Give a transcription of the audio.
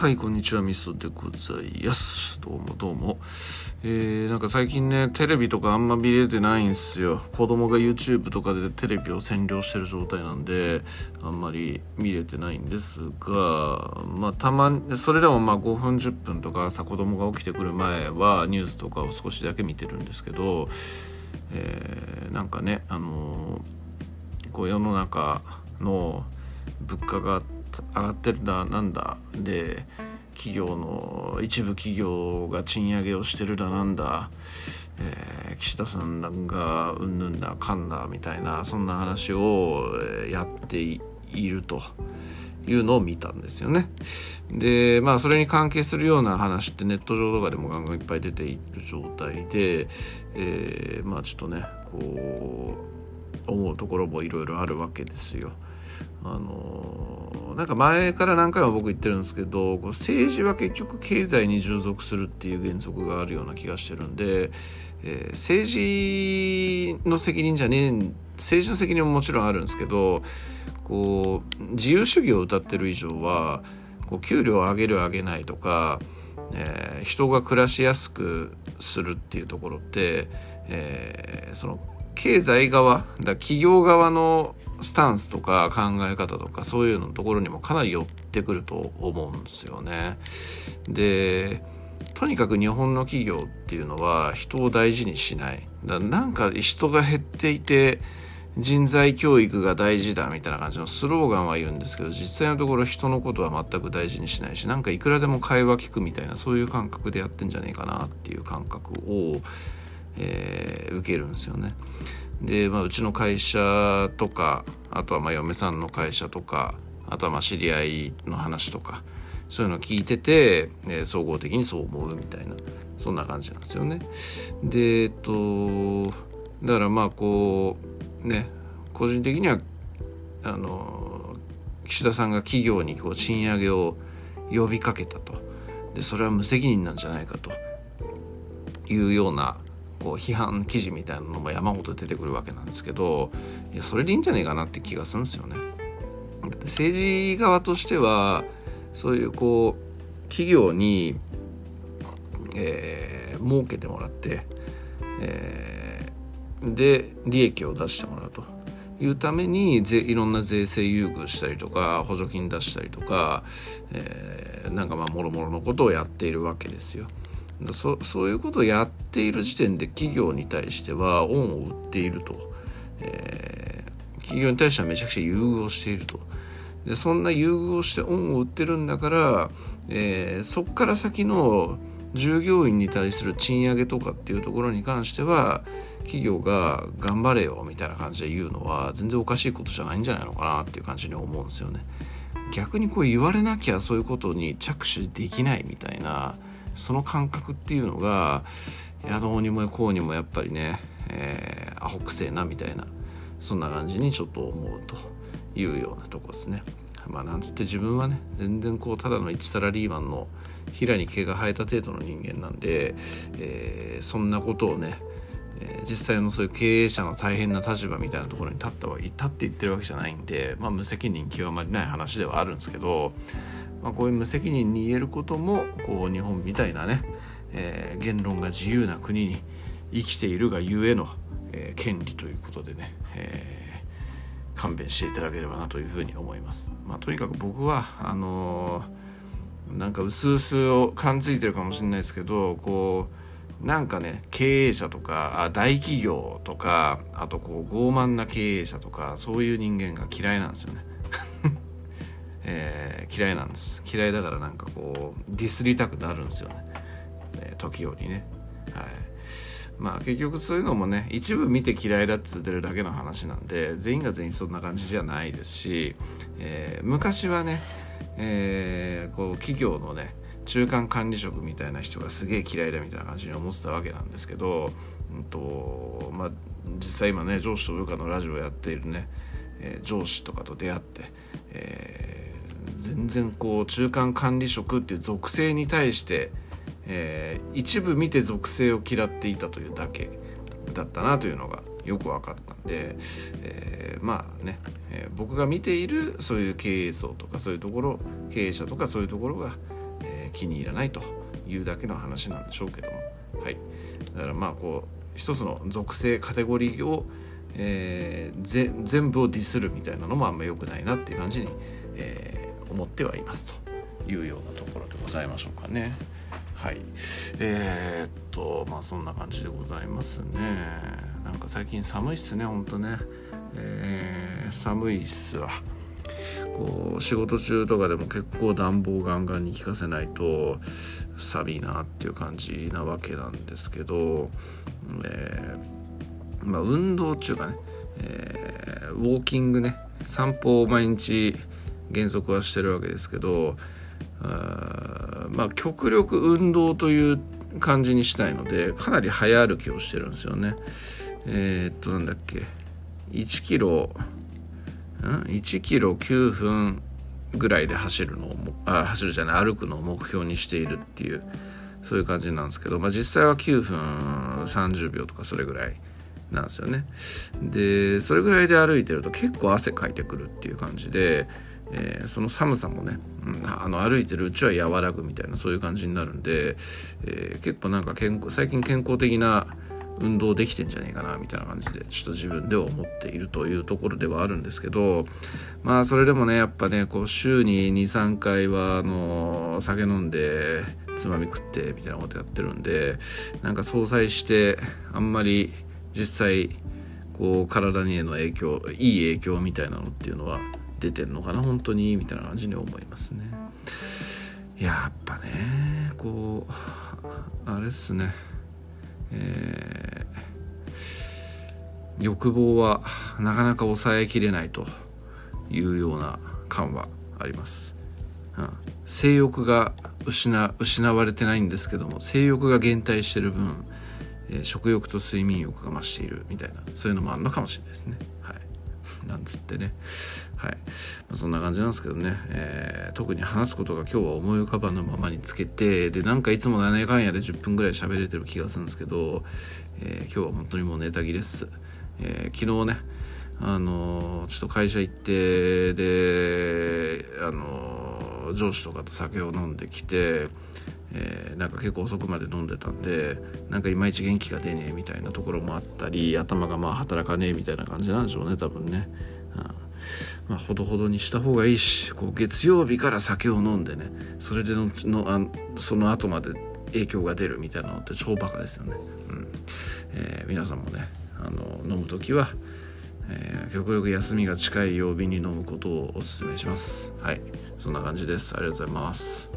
はい、こんにちは、ミストでございます。どうもどうも。えー、なんか最近ね、テレビとかあんま見れてないんすよ。子供が YouTube とかでテレビを占領してる状態なんで、あんまり見れてないんですが、まあたまに、それでもまあ5分10分とか朝子供が起きてくる前はニュースとかを少しだけ見てるんですけど、えー、なんかね、あのーこう世の中の物価が上がってるだなんだで企業の一部企業が賃上げをしてるだなんだ、えー岸田さんがうんぬんだかんだみたいなそんな話をやっているというのを見たんですよね。でまあそれに関係するような話ってネット上とかでもガンガンいっぱい出ている状態で、えーまあちょっとねこう思うところもいろいろあるわけですよ。あのなんか前から何回も僕言ってるんですけど政治は結局経済に従属するっていう原則があるような気がしてるんで、えー政治の責任じゃねえ政治の責任ももちろんあるんですけどこう自由主義を謳ってる以上はこう給料を上げる上げないとか、えー人が暮らしやすくするっていうところって、えーその経済側だ企業側のスタンスとか考え方とかそういうのところにもかなり寄ってくると思うんですよね。でとにかく日本の企業っていうのは人を大事にしない。だなんか人が減っていて人材教育が大事だみたいな感じのスローガンは言うんですけど実際のところ人のことは全く大事にしないしなんかいくらでも会話聞くみたいなそういう感覚でやってんじゃねえかなっていう感覚を、えー受けるんですよね。で、まあ、うちの会社とかあとはまあ嫁さんの会社とかあとはまあ知り合いの話とかそういうのを聞いてて、えー総合的にそう思うみたいなそんな感じなんですよね。でえっとだからまあこうね個人的にはあの岸田さんが企業にこう賃上げを呼びかけたとでそれは無責任なんじゃないかというようなこう批判記事みたいなのも山ほど出てくるわけなんですけどいやそれでいいんじゃないかなって気がするんですよね。政治側としてはそういうこう企業に、えー儲けてもらって、えーで利益を出してもらうというためにぜいろんな税制優遇したりとか補助金出したりとか、えーなんかまあもろもろのことをやっているわけですよ。そそういうことをやっている時点で企業に対しては恩を売っていると、えー企業に対してはめちゃくちゃ優遇をしているとでそんな優遇をして恩を売ってるんだから、えーそっから先の従業員に対する賃上げとかっていうところに関しては企業が頑張れよみたいな感じで言うのは全然おかしいことじゃないんじゃないのかなっていう感じに思うんですよね。逆にこう言われなきゃそういうことに着手できないみたいなその感覚っていうのがいやどうにもこうにもやっぱりね、えーアホくせえなみたいなそんな感じにちょっと思うというようなとこですね。まあなんつって自分はね全然こうただの一サラリーマンの平に毛が生えた程度の人間なんで、えーそんなことをねえー実際のそういう経営者の大変な立場みたいなところに立ったは立って言ってるわけじゃないんで、まあ、無責任極まりない話ではあるんですけど、まあ、こういう無責任に言えることもこう日本みたいなね、えー言論が自由な国に生きているがゆえの、えー権利ということでね、えー勘弁していただければなというふうに思います。まあ、とにかく僕はあのーなんか薄々を感づいてるかもしれないですけどこうなんかね経営者とかあ大企業とかあとこう傲慢な経営者とかそういう人間が嫌いなんですよね。えー嫌いなんです。嫌いだからなんかこうディスりたくなるんですよね、えー時折ね。はい。まあ結局そういうのもね一部見て嫌いだっつってるだけの話なんで全員が全員そんな感じじゃないですし、えー昔はね、えーこう企業のね中間管理職みたいな人がすげえ嫌いだみたいな感じに思ってたわけなんですけど、うんとまあ、実際今ね上司と部下のラジオをやっているね、えー上司とかと出会って、えー全然こう中間管理職っていう属性に対して、えー一部見て属性を嫌っていたというだけだったなというのがよく分かったんで、えーまあね、えー僕が見ているそういう経営層とかそういうところ経営者とかそういうところが、ー気に入らないというだけの話なんでしょうけども。はい。だからまあこう一つの属性カテゴリーを、え、全部をディスるみたいなのもあんま良くないなっていう感じに、えー、思ってはいますというようなところでございましょうかね。はい。えー、っとまあそんな感じでございますね。なんか最近寒いっすねほんとね、えー、寒いっすわ。こう仕事中とかでも結構暖房ガンガンに効かせないと寒いなっていう感じなわけなんですけど、えー、まあ運動中かね、えー、ウォーキングね散歩を毎日原則はしてるわけですけどあまあ極力運動という感じにしたいのでかなり早歩きをしてるんですよね。えー、っとなんだっけ。1キロ1キロ9分ぐらいで走るのをあ走るじゃない歩くのを目標にしているっていうそういう感じなんですけど、まあ、実際は9分30秒とかそれぐらいなんですよね。でそれぐらいで歩いてると結構汗かいてくるっていう感じで、えー、その寒さもね、うん、あの歩いてるうちは和らぐみたいなそういう感じになるんで、えー、結構なんか健康最近健康的な運動できてんじゃねえかなみたいな感じでちょっと自分では思っているというところではあるんですけどまあそれでもねやっぱねこう週に23回はあの酒飲んでつまみ食ってみたいなことやってるんでなんか相殺してあんまり実際こう体にへの影響いい影響みたいなのっていうのは出てんのかな？本当に？みたいな感じに思いますね。やっぱねこうあれっすね。えー、欲望はなかなか抑えきれないというような感はあります、うん、性欲が失失われてないんですけども性欲が減退してる分、え、食欲と睡眠欲が増しているみたいなそういうのもあるのかもしれないですね。はい。なんつってね。はい、まあ、そんな感じなんですけどね、えー、特に話すことが今日は思い浮かばぬままにつけてでなんかいつも7年間やで10分ぐらい喋れてる気がするんですけど、えー、今日は本当にもうネタ切れっす、えー、昨日ねあのちょっと会社行ってであの上司とかと酒を飲んできてえー、なんか結構遅くまで飲んでたんでなんかいまいち元気が出ねえみたいなところもあったり頭がまあ働かねえみたいな感じなんでしょうね多分ね。うんまあ、ほどほどにした方がいいしこう月曜日から酒を飲んでねそれでののあその後まで影響が出るみたいなのって超バカですよね。うんえー、皆さんもねあの飲む時は、えー、極力休みが近い曜日に飲むことをお勧めします。はいそんな感じです。ありがとうございます。